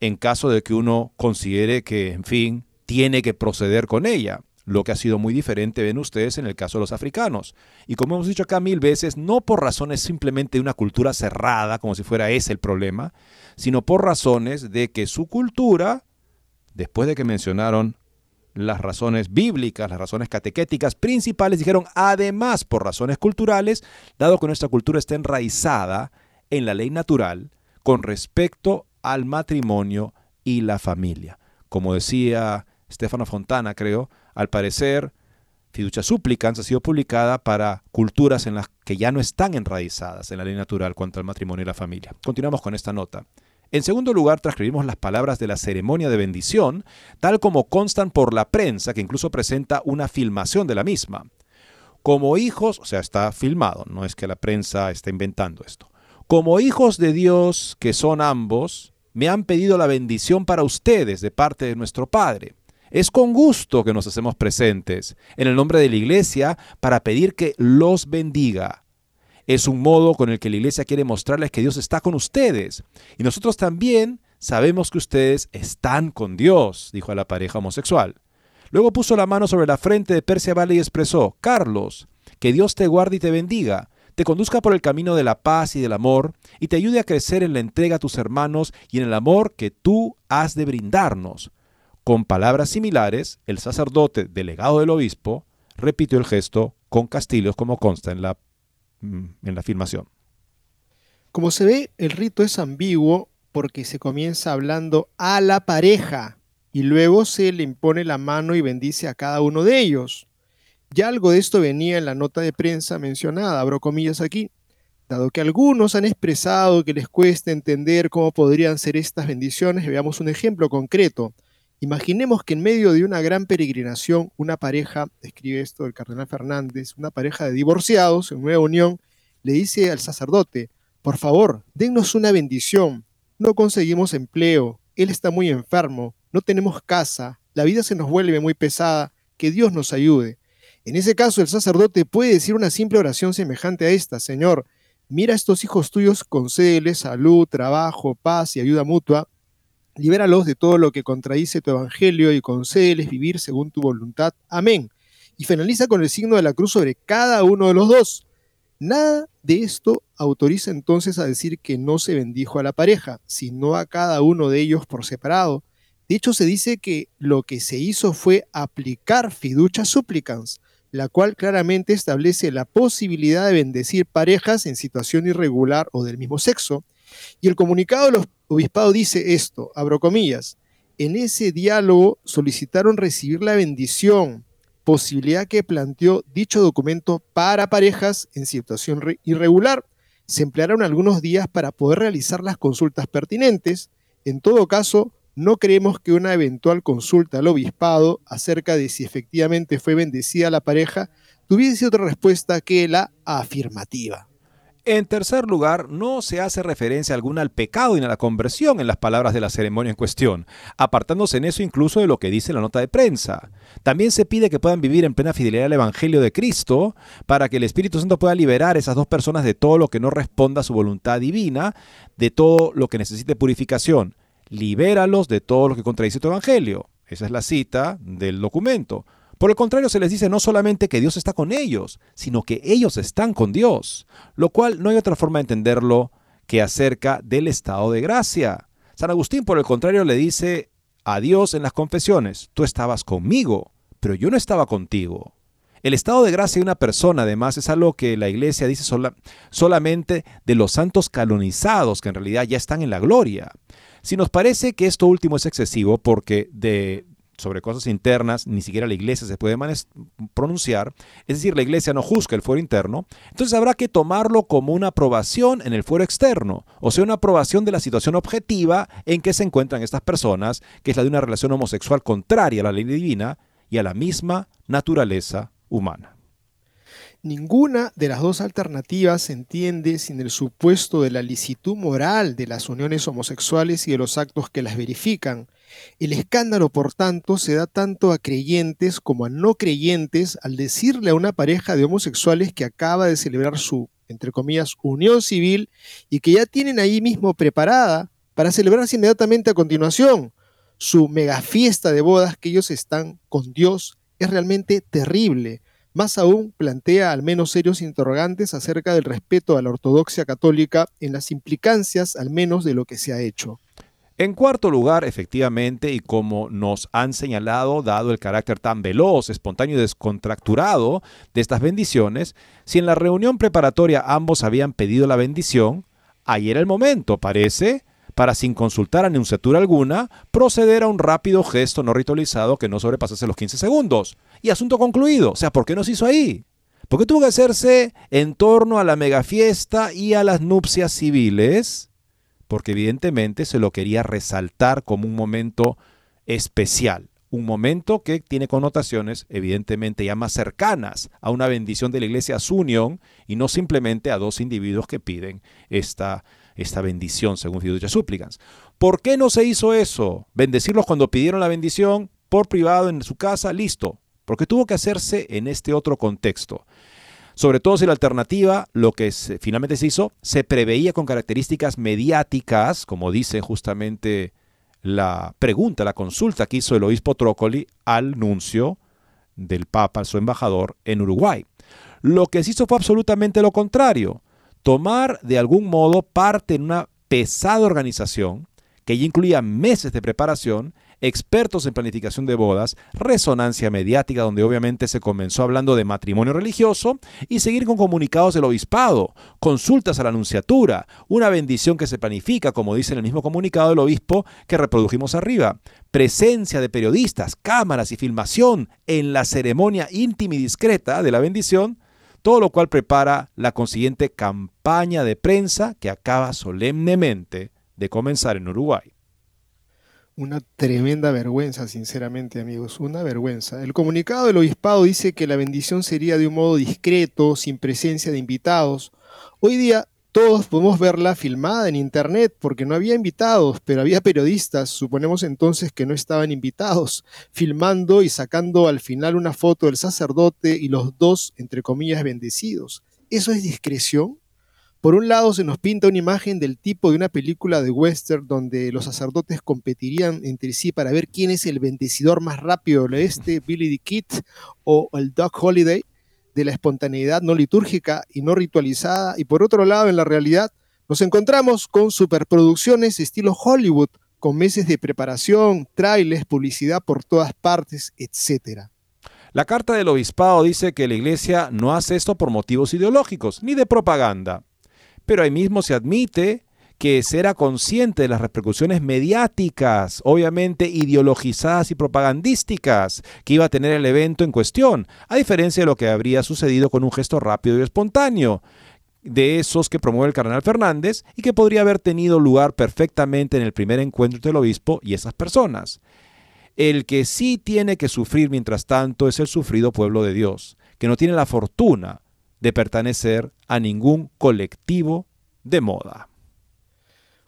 en caso de que uno considere que, en fin, tiene que proceder con ella lo que ha sido muy diferente, ven ustedes, en el caso de los africanos. Y como hemos dicho acá mil veces, no por razones simplemente de una cultura cerrada, como si fuera ese el problema, sino por razones de que su cultura, después de que mencionaron las razones bíblicas, las razones catequéticas principales, dijeron además por razones culturales, dado que nuestra cultura está enraizada en la ley natural con respecto al matrimonio y la familia. Como decía Stefano Fontana, creo, al parecer, Fiducia Supplicans ha sido publicada para culturas en las que ya no están enraizadas en la ley natural cuanto al matrimonio y la familia. Continuamos con esta nota. En segundo lugar, transcribimos las palabras de la ceremonia de bendición, tal como constan por la prensa, que incluso presenta una filmación de la misma. Como hijos, o sea, está filmado, no es que la prensa está inventando esto. Como hijos de Dios que son ambos, me han pedido la bendición para ustedes de parte de nuestro Padre. Es con gusto que nos hacemos presentes en el nombre de la Iglesia para pedir que los bendiga. Es un modo con el que la Iglesia quiere mostrarles que Dios está con ustedes. Y nosotros también sabemos que ustedes están con Dios, dijo a la pareja homosexual. Luego puso la mano sobre la frente de Persia Vale y expresó, Carlos, que Dios te guarde y te bendiga, te conduzca por el camino de la paz y del amor, y te ayude a crecer en la entrega a tus hermanos y en el amor que tú has de brindarnos. Con palabras similares, el sacerdote delegado del obispo repitió el gesto con castillos como consta en la, mm, en la. Como se ve, el rito es ambiguo porque se comienza hablando a la pareja y luego se le impone la mano y bendice a cada uno de ellos. Ya algo de esto venía en la nota de prensa mencionada, abro comillas aquí. Dado que algunos han expresado que les cuesta entender cómo podrían ser estas bendiciones, veamos un ejemplo concreto. Imaginemos que en medio de una gran peregrinación, una pareja, escribe esto el cardenal Fernández, una pareja de divorciados en nueva unión, le dice al sacerdote, por favor, dennos una bendición. No conseguimos empleo, él está muy enfermo, no tenemos casa, la vida se nos vuelve muy pesada, que Dios nos ayude. En ese caso, el sacerdote puede decir una simple oración semejante a esta, Señor, mira a estos hijos tuyos, concédeles salud, trabajo, paz y ayuda mutua, Libéralos de todo lo que contradice tu evangelio y concédeles vivir según tu voluntad. Amén. Y finaliza con el signo de la cruz sobre cada uno de los dos. Nada de esto autoriza entonces a decir que no se bendijo a la pareja, sino a cada uno de ellos por separado. De hecho, se dice que lo que se hizo fue aplicar fiducia supplicans, la cual claramente establece la posibilidad de bendecir parejas en situación irregular o del mismo sexo. Y el comunicado de los obispado dice esto, abro comillas, en ese diálogo solicitaron recibir la bendición, posibilidad que planteó dicho documento para parejas en situación irregular. Se emplearon algunos días para poder realizar las consultas pertinentes. En todo caso, no creemos que una eventual consulta al obispado acerca de si efectivamente fue bendecida la pareja tuviese otra respuesta que la afirmativa. En tercer lugar, no se hace referencia alguna al pecado ni a la conversión en las palabras de la ceremonia en cuestión, apartándose en eso incluso de lo que dice la nota de prensa. También se pide que puedan vivir en plena fidelidad al Evangelio de Cristo para que el Espíritu Santo pueda liberar a esas dos personas de todo lo que no responda a su voluntad divina, de todo lo que necesite purificación. Libéralos de todo lo que contradice tu Evangelio. Esa es la cita del documento. Por el contrario, se les dice no solamente que Dios está con ellos, sino que ellos están con Dios, lo cual no hay otra forma de entenderlo que acerca del estado de gracia. San Agustín, por el contrario, le dice a Dios en las confesiones, tú estabas conmigo, pero yo no estaba contigo. El estado de gracia de una persona, además, es algo que la iglesia dice solamente de los santos canonizados, que en realidad ya están en la gloria. Si nos parece que esto último es excesivo, porque de, sobre cosas internas, ni siquiera la iglesia se puede pronunciar, es decir, la iglesia no juzga el fuero interno, entonces habrá que tomarlo como una aprobación en el fuero externo, o sea, una aprobación de la situación objetiva en que se encuentran estas personas, que es la de una relación homosexual contraria a la ley divina y a la misma naturaleza humana. Ninguna de las dos alternativas se entiende sin el supuesto de la licitud moral de las uniones homosexuales y de los actos que las verifican, el escándalo, por tanto, se da tanto a creyentes como a no creyentes al decirle a una pareja de homosexuales que acaba de celebrar su, entre comillas, unión civil y que ya tienen ahí mismo preparada para celebrarse inmediatamente a continuación su mega fiesta de bodas que ellos están con Dios es realmente terrible. Más aún plantea al menos serios interrogantes acerca del respeto a la ortodoxia católica en las implicancias al menos de lo que se ha hecho. En cuarto lugar, efectivamente, y como nos han señalado, dado el carácter tan veloz, espontáneo y descontracturado de estas bendiciones, si en la reunión preparatoria ambos habían pedido la bendición, ahí era el momento, parece, para sin consultar a anunciatura alguna, proceder a un rápido gesto no ritualizado que no sobrepasase los 15 segundos. y asunto concluido. O sea, ¿por qué no se hizo ahí? ¿Por qué tuvo que hacerse en torno a la megafiesta y a las nupcias civiles? Porque evidentemente se lo quería resaltar como un momento especial un momento que tiene connotaciones evidentemente ya más cercanas a una bendición de la iglesia a su unión y no simplemente a dos individuos que piden esta, esta bendición según fiducia súplicas. ¿Por qué no se hizo eso? Bendecirlos cuando pidieron la bendición por privado en su casa, listo. Porque tuvo que hacerse en este otro contexto. Sobre todo si la alternativa, lo que finalmente se hizo, se preveía con características mediáticas, como dice justamente la pregunta, la consulta que hizo el obispo Trócoli al nuncio del Papa, su embajador en Uruguay. Lo que se hizo fue absolutamente lo contrario, tomar de algún modo parte en una pesada organización que ya incluía meses de preparación expertos en planificación de bodas, resonancia mediática donde obviamente se comenzó hablando de matrimonio religioso y seguir con comunicados del obispado, consultas a la anunciatura, una bendición que se planifica, como dice en el mismo comunicado del obispo que reprodujimos arriba, presencia de periodistas, cámaras y filmación en la ceremonia íntima y discreta de la bendición, todo lo cual prepara la consiguiente campaña de prensa que acaba solemnemente de comenzar en Uruguay. Una tremenda vergüenza, sinceramente, amigos, una vergüenza. El comunicado del obispado dice que la bendición sería de un modo discreto, sin presencia de invitados. Hoy día todos podemos verla filmada en internet porque no había invitados, pero había periodistas, suponemos entonces que no estaban invitados, filmando y sacando al final una foto del sacerdote y los dos, entre comillas, bendecidos. ¿Eso es discreción? Por un lado se nos pinta una imagen del tipo de una película de western donde los sacerdotes competirían entre sí para ver quién es el bendecidor más rápido del oeste, Billy the Kid o el Doc Holiday, de la espontaneidad no litúrgica y no ritualizada. Y por otro lado, en la realidad, nos encontramos con superproducciones estilo Hollywood, con meses de preparación, trailers, publicidad por todas partes, etc. La carta del obispado dice que la iglesia no hace esto por motivos ideológicos ni de propaganda pero ahí mismo se admite que será consciente de las repercusiones mediáticas, obviamente ideologizadas y propagandísticas, que iba a tener el evento en cuestión, a diferencia de lo que habría sucedido con un gesto rápido y espontáneo, de esos que promueve el cardenal Fernández y que podría haber tenido lugar perfectamente en el primer encuentro del obispo y esas personas. El que sí tiene que sufrir mientras tanto es el sufrido pueblo de Dios, que no tiene la fortuna de pertenecer a ningún colectivo de moda.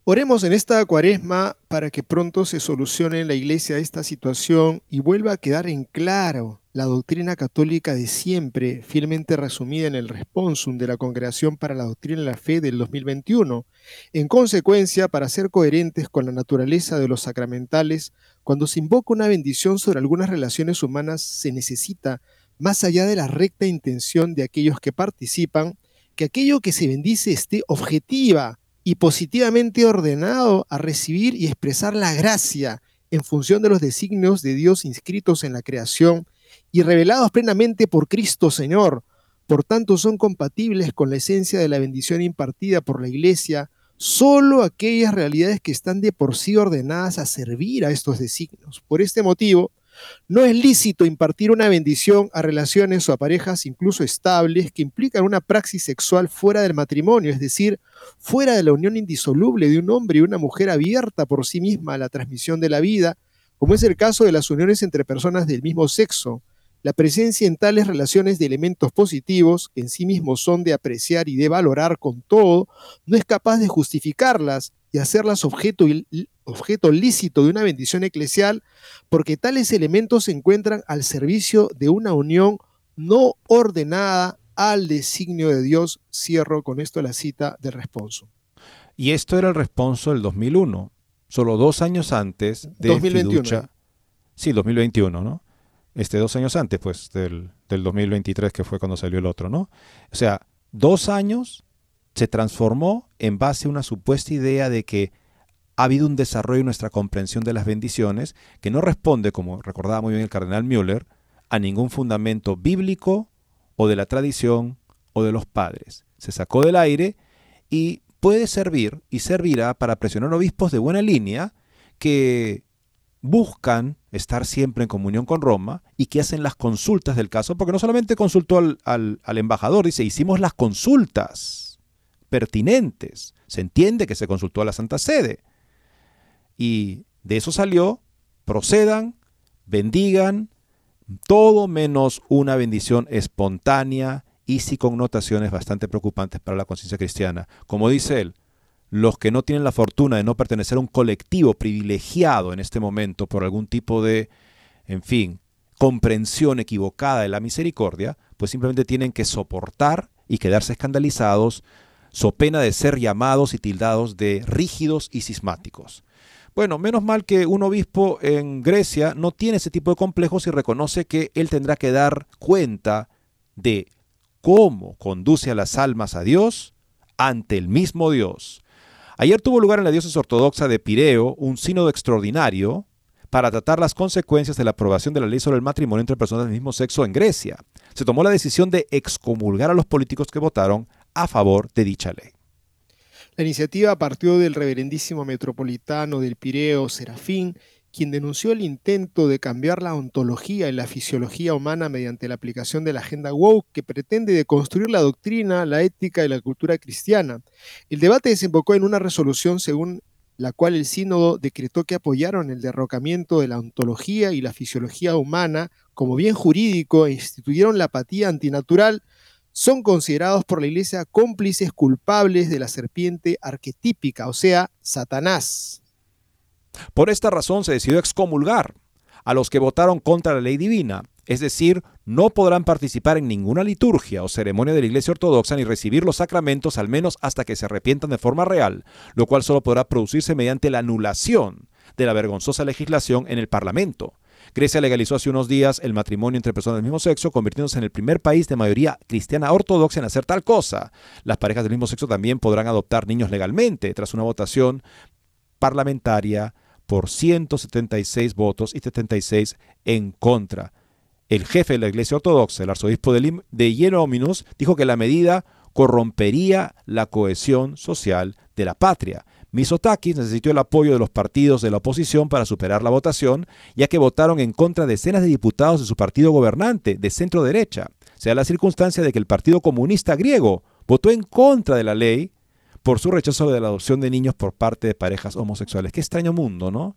Oremos en esta cuaresma para que pronto se solucione en la iglesia esta situación y vuelva a quedar en claro la doctrina católica de siempre, fielmente resumida en el responsum de la Congregación para la Doctrina de la Fe del 2021. En consecuencia, para ser coherentes con la naturaleza de los sacramentales, cuando se invoca una bendición sobre algunas relaciones humanas, se necesita más allá de la recta intención de aquellos que participan, que aquello que se bendice esté objetiva y positivamente ordenado a recibir y expresar la gracia en función de los designios de Dios inscritos en la creación y revelados plenamente por Cristo Señor. Por tanto, son compatibles con la esencia de la bendición impartida por la Iglesia solo aquellas realidades que están de por sí ordenadas a servir a estos designios. Por este motivo, no es lícito impartir una bendición a relaciones o a parejas incluso estables que implican una praxis sexual fuera del matrimonio, es decir, fuera de la unión indisoluble de un hombre y una mujer abierta por sí misma a la transmisión de la vida, como es el caso de las uniones entre personas del mismo sexo. La presencia en tales relaciones de elementos positivos, que en sí mismos son de apreciar y de valorar con todo, no es capaz de justificarlas y hacerlas objeto objeto lícito de una bendición eclesial, porque tales elementos se encuentran al servicio de una unión no ordenada al designio de Dios. Cierro con esto la cita del responso. Y esto era el responso del 2001, solo dos años antes de 2021. Sí, 2021, ¿no? Este, dos años antes, pues, del, del 2023, que fue cuando salió el otro, ¿no? O sea, dos años se transformó en base a una supuesta idea de que ha habido un desarrollo en nuestra comprensión de las bendiciones que no responde, como recordaba muy bien el cardenal Müller, a ningún fundamento bíblico o de la tradición o de los padres. Se sacó del aire y puede servir y servirá para presionar obispos de buena línea que buscan estar siempre en comunión con Roma y que hacen las consultas del caso, porque no solamente consultó al, embajador, dice, hicimos las consultas pertinentes. Se entiende que se consultó a la Santa Sede. Y de eso salió, procedan, bendigan, todo menos una bendición espontánea y sin connotaciones bastante preocupantes para la conciencia cristiana. Como dice él, los que no tienen la fortuna de no pertenecer a un colectivo privilegiado en este momento por algún tipo de, en fin, comprensión equivocada de la misericordia, pues simplemente tienen que soportar y quedarse escandalizados, so pena de ser llamados y tildados de rígidos y cismáticos. Bueno, menos mal que un obispo en Grecia no tiene ese tipo de complejos y reconoce que él tendrá que dar cuenta de cómo conduce a las almas a Dios ante el mismo Dios. Ayer tuvo lugar en la diócesis ortodoxa de Pireo un sínodo extraordinario para tratar las consecuencias de la aprobación de la ley sobre el matrimonio entre personas del mismo sexo en Grecia. Se tomó la decisión de excomulgar a los políticos que votaron a favor de dicha ley. La iniciativa partió del reverendísimo metropolitano del Pireo, Serafín, quien denunció el intento de cambiar la ontología y la fisiología humana mediante la aplicación de la agenda woke que pretende deconstruir la doctrina, la ética y la cultura cristiana. El debate desembocó en una resolución según la cual el sínodo decretó que apoyaron el derrocamiento de la ontología y la fisiología humana como bien jurídico e instituyeron la apatía antinatural son considerados por la Iglesia cómplices culpables de la serpiente arquetípica, o sea, Satanás. Por esta razón se decidió excomulgar a los que votaron contra la ley divina, es decir, no podrán participar en ninguna liturgia o ceremonia de la Iglesia Ortodoxa ni recibir los sacramentos al menos hasta que se arrepientan de forma real, lo cual solo podrá producirse mediante la anulación de la vergonzosa legislación en el Parlamento. Grecia legalizó hace unos días el matrimonio entre personas del mismo sexo, convirtiéndose en el primer país de mayoría cristiana ortodoxa en hacer tal cosa. Las parejas del mismo sexo también podrán adoptar niños legalmente, tras una votación parlamentaria por 176 votos y 76 en contra. El jefe de la Iglesia Ortodoxa, el arzobispo de, de dijo que la medida corrompería la cohesión social de la patria. Misotakis necesitó el apoyo de los partidos de la oposición para superar la votación, ya que votaron en contra decenas de diputados de su partido gobernante, de centro derecha. Se da la circunstancia de que el Partido Comunista griego votó en contra de la ley por su rechazo de la adopción de niños por parte de parejas homosexuales. Qué extraño mundo, ¿no?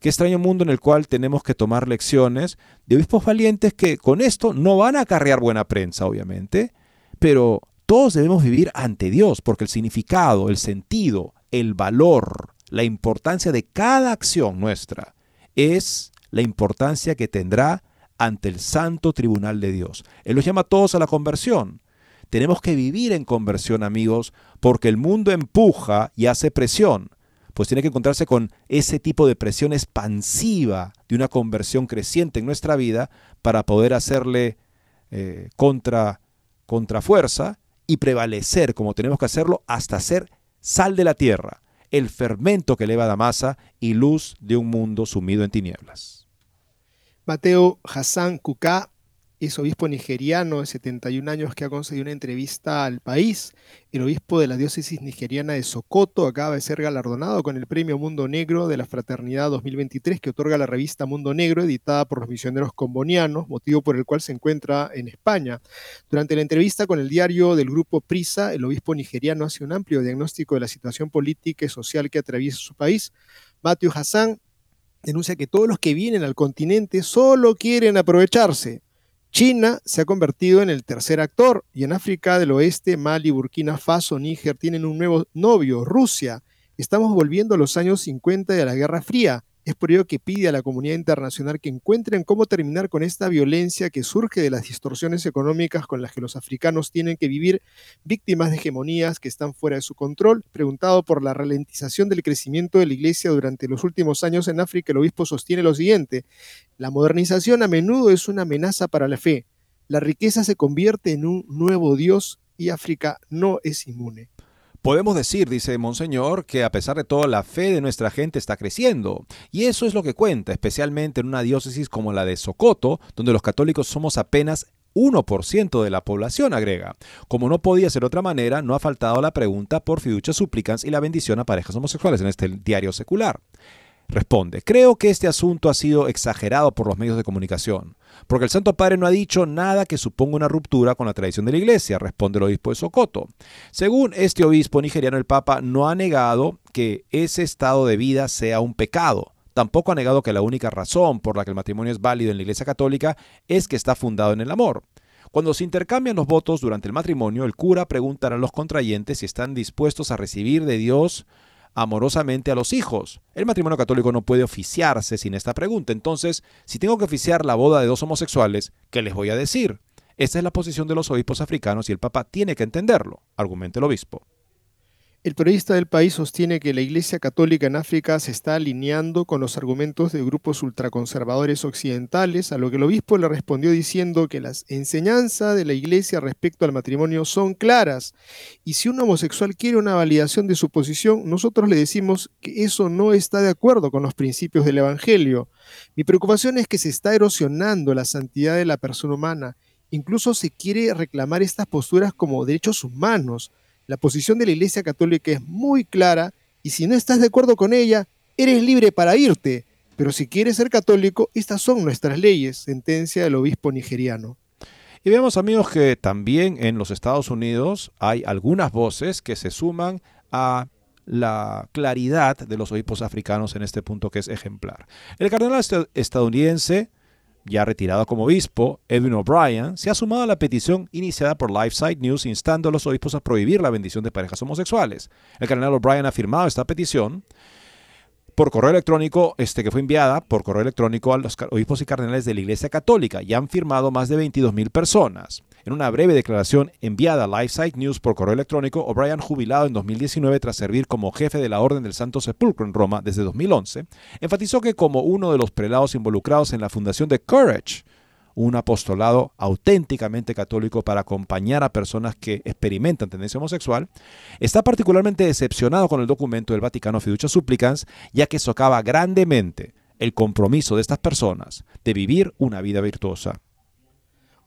Qué extraño mundo en el cual tenemos que tomar lecciones de obispos valientes que con esto no van a acarrear buena prensa, obviamente, pero todos debemos vivir ante Dios, porque el significado, el sentido, el valor, la importancia de cada acción nuestra es la importancia que tendrá ante el santo tribunal de Dios. Él los llama a todos a la conversión. Tenemos que vivir en conversión, amigos, porque el mundo empuja y hace presión. Pues tiene que encontrarse con ese tipo de presión expansiva de una conversión creciente en nuestra vida para poder hacerle eh, contra, contra fuerza y prevalecer como tenemos que hacerlo hasta ser sal de la tierra, el fermento que eleva la masa y luz de un mundo sumido en tinieblas. Mateo Hassan Kuka es obispo nigeriano de 71 años que ha concedido una entrevista al país. El obispo de la diócesis nigeriana de Sokoto acaba de ser galardonado con el premio Mundo Negro de la Fraternidad 2023 que otorga la revista Mundo Negro, editada por los misioneros combonianos, motivo por el cual se encuentra en España. Durante la entrevista con el diario del grupo Prisa, el obispo nigeriano hace un amplio diagnóstico de la situación política y social que atraviesa su país. Mateo Hassan denuncia que todos los que vienen al continente solo quieren aprovecharse China se ha convertido en el tercer actor y en África del Oeste, Mali, Burkina Faso, Níger tienen un nuevo novio, Rusia. Estamos volviendo a los años 50 de la Guerra Fría. Es por ello que pide a la comunidad internacional que encuentren cómo terminar con esta violencia que surge de las distorsiones económicas con las que los africanos tienen que vivir víctimas de hegemonías que están fuera de su control. Preguntado por la ralentización del crecimiento de la Iglesia durante los últimos años en África, el obispo sostiene lo siguiente. La modernización a menudo es una amenaza para la fe. La riqueza se convierte en un nuevo Dios y África no es inmune. Podemos decir, dice Monseñor, que a pesar de todo la fe de nuestra gente está creciendo. Y eso es lo que cuenta, especialmente en una diócesis como la de Socoto, donde los católicos somos apenas 1% de la población, agrega. Como no podía ser otra manera, no ha faltado la pregunta por fiducia súplicas y la bendición a parejas homosexuales en este diario secular. Responde, creo que este asunto ha sido exagerado por los medios de comunicación, porque el Santo Padre no ha dicho nada que suponga una ruptura con la tradición de la Iglesia, responde el obispo de Socoto. Según este obispo nigeriano, el Papa no ha negado que ese estado de vida sea un pecado. Tampoco ha negado que la única razón por la que el matrimonio es válido en la Iglesia Católica es que está fundado en el amor. Cuando se intercambian los votos durante el matrimonio, el cura preguntará a los contrayentes si están dispuestos a recibir de Dios amorosamente a los hijos. El matrimonio católico no puede oficiarse sin esta pregunta. Entonces, si tengo que oficiar la boda de dos homosexuales, ¿qué les voy a decir? Esta es la posición de los obispos africanos y el Papa tiene que entenderlo, argumenta el obispo. El periodista del país sostiene que la Iglesia Católica en África se está alineando con los argumentos de grupos ultraconservadores occidentales, a lo que el obispo le respondió diciendo que las enseñanzas de la Iglesia respecto al matrimonio son claras, y si un homosexual quiere una validación de su posición, nosotros le decimos que eso no está de acuerdo con los principios del Evangelio. Mi preocupación es que se está erosionando la santidad de la persona humana, incluso se quiere reclamar estas posturas como derechos humanos, la posición de la Iglesia Católica es muy clara y si no estás de acuerdo con ella, eres libre para irte. Pero si quieres ser católico, estas son nuestras leyes, sentencia del obispo nigeriano. Y vemos amigos que también en los Estados Unidos hay algunas voces que se suman a la claridad de los obispos africanos en este punto que es ejemplar. El cardenal estadounidense ya retirado como obispo, Edwin O'Brien, se ha sumado a la petición iniciada por LifeSite News instando a los obispos a prohibir la bendición de parejas homosexuales. El cardenal O'Brien ha firmado esta petición por correo electrónico, este que fue enviada por correo electrónico a los obispos y cardenales de la Iglesia Católica. Ya han firmado más de 22 mil personas. En una breve declaración enviada a LifeSite News por correo electrónico, O'Brien, jubilado en 2019 tras servir como jefe de la Orden del Santo Sepulcro en Roma desde 2011, enfatizó que como uno de los prelados involucrados en la fundación de Courage, un apostolado auténticamente católico para acompañar a personas que experimentan tendencia homosexual, está particularmente decepcionado con el documento del Vaticano Fiducia Supplicans, ya que socava grandemente el compromiso de estas personas de vivir una vida virtuosa.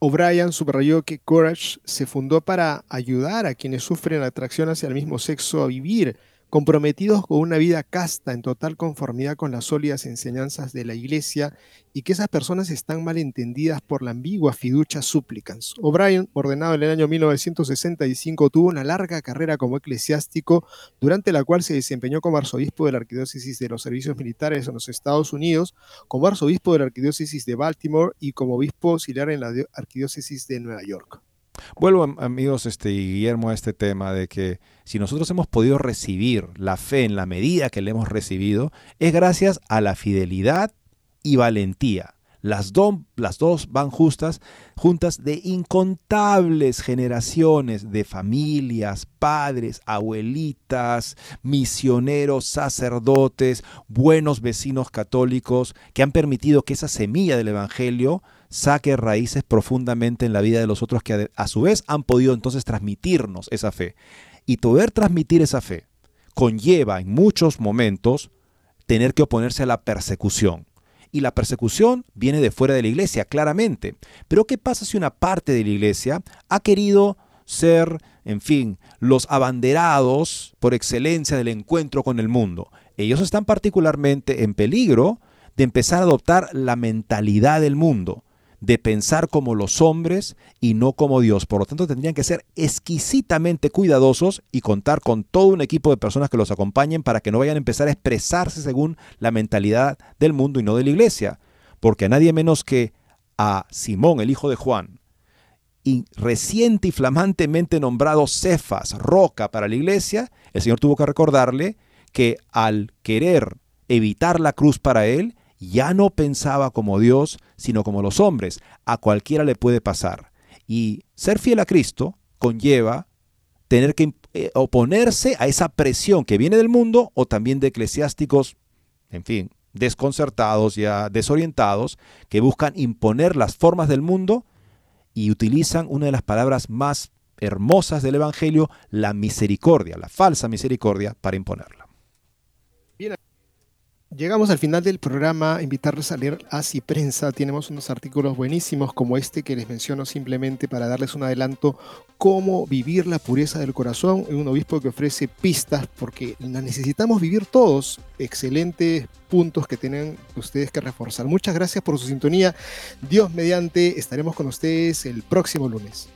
O'Brien subrayó que Courage se fundó para ayudar a quienes sufren atracción hacia el mismo sexo a vivir comprometidos con una vida casta en total conformidad con las sólidas enseñanzas de la Iglesia y que esas personas están mal entendidas por la ambigua fiducia supplicans. O'Brien, ordenado en el año 1965, tuvo una larga carrera como eclesiástico, durante la cual se desempeñó como arzobispo de la Arquidiócesis de los Servicios Militares en los Estados Unidos, como arzobispo de la Arquidiócesis de Baltimore y como obispo auxiliar en la Arquidiócesis de Nueva York. Vuelvo, amigos, este, Guillermo, a este tema de que si nosotros hemos podido recibir la fe en la medida que le hemos recibido, es gracias a la fidelidad y valentía. Las, las dos van justas, juntas de incontables generaciones de familias, padres, abuelitas, misioneros, sacerdotes, buenos vecinos católicos que han permitido que esa semilla del Evangelio saque raíces profundamente en la vida de los otros que a su vez han podido entonces transmitirnos esa fe. Y poder transmitir esa fe conlleva en muchos momentos tener que oponerse a la persecución. Y la persecución viene de fuera de la iglesia, claramente. Pero ¿qué pasa si una parte de la iglesia ha querido ser, en fin, los abanderados por excelencia del encuentro con el mundo? Ellos están particularmente en peligro de empezar a adoptar la mentalidad del mundo de pensar como los hombres y no como Dios. Por lo tanto, tendrían que ser exquisitamente cuidadosos y contar con todo un equipo de personas que los acompañen para que no vayan a empezar a expresarse según la mentalidad del mundo y no de la iglesia. Porque a nadie menos que a Simón, el hijo de Juan, y reciente y flamantemente nombrado Cefas, roca para la iglesia, el Señor tuvo que recordarle que al querer evitar la cruz para él, ya no pensaba como Dios, sino como los hombres. A cualquiera le puede pasar. Y ser fiel a Cristo conlleva tener que eh, oponerse a esa presión que viene del mundo o también de eclesiásticos, en fin, desconcertados, ya desorientados, que buscan imponer las formas del mundo y utilizan una de las palabras más hermosas del Evangelio, la misericordia, la falsa misericordia, para imponerla. Llegamos al final del programa, invitarles a leer Así Prensa. Tenemos unos artículos buenísimos como este que les menciono simplemente para darles un adelanto cómo vivir la pureza del corazón. Un obispo que ofrece pistas porque la necesitamos vivir todos. Excelentes puntos que tienen ustedes que reforzar. Muchas gracias por su sintonía. Dios mediante, estaremos con ustedes el próximo lunes.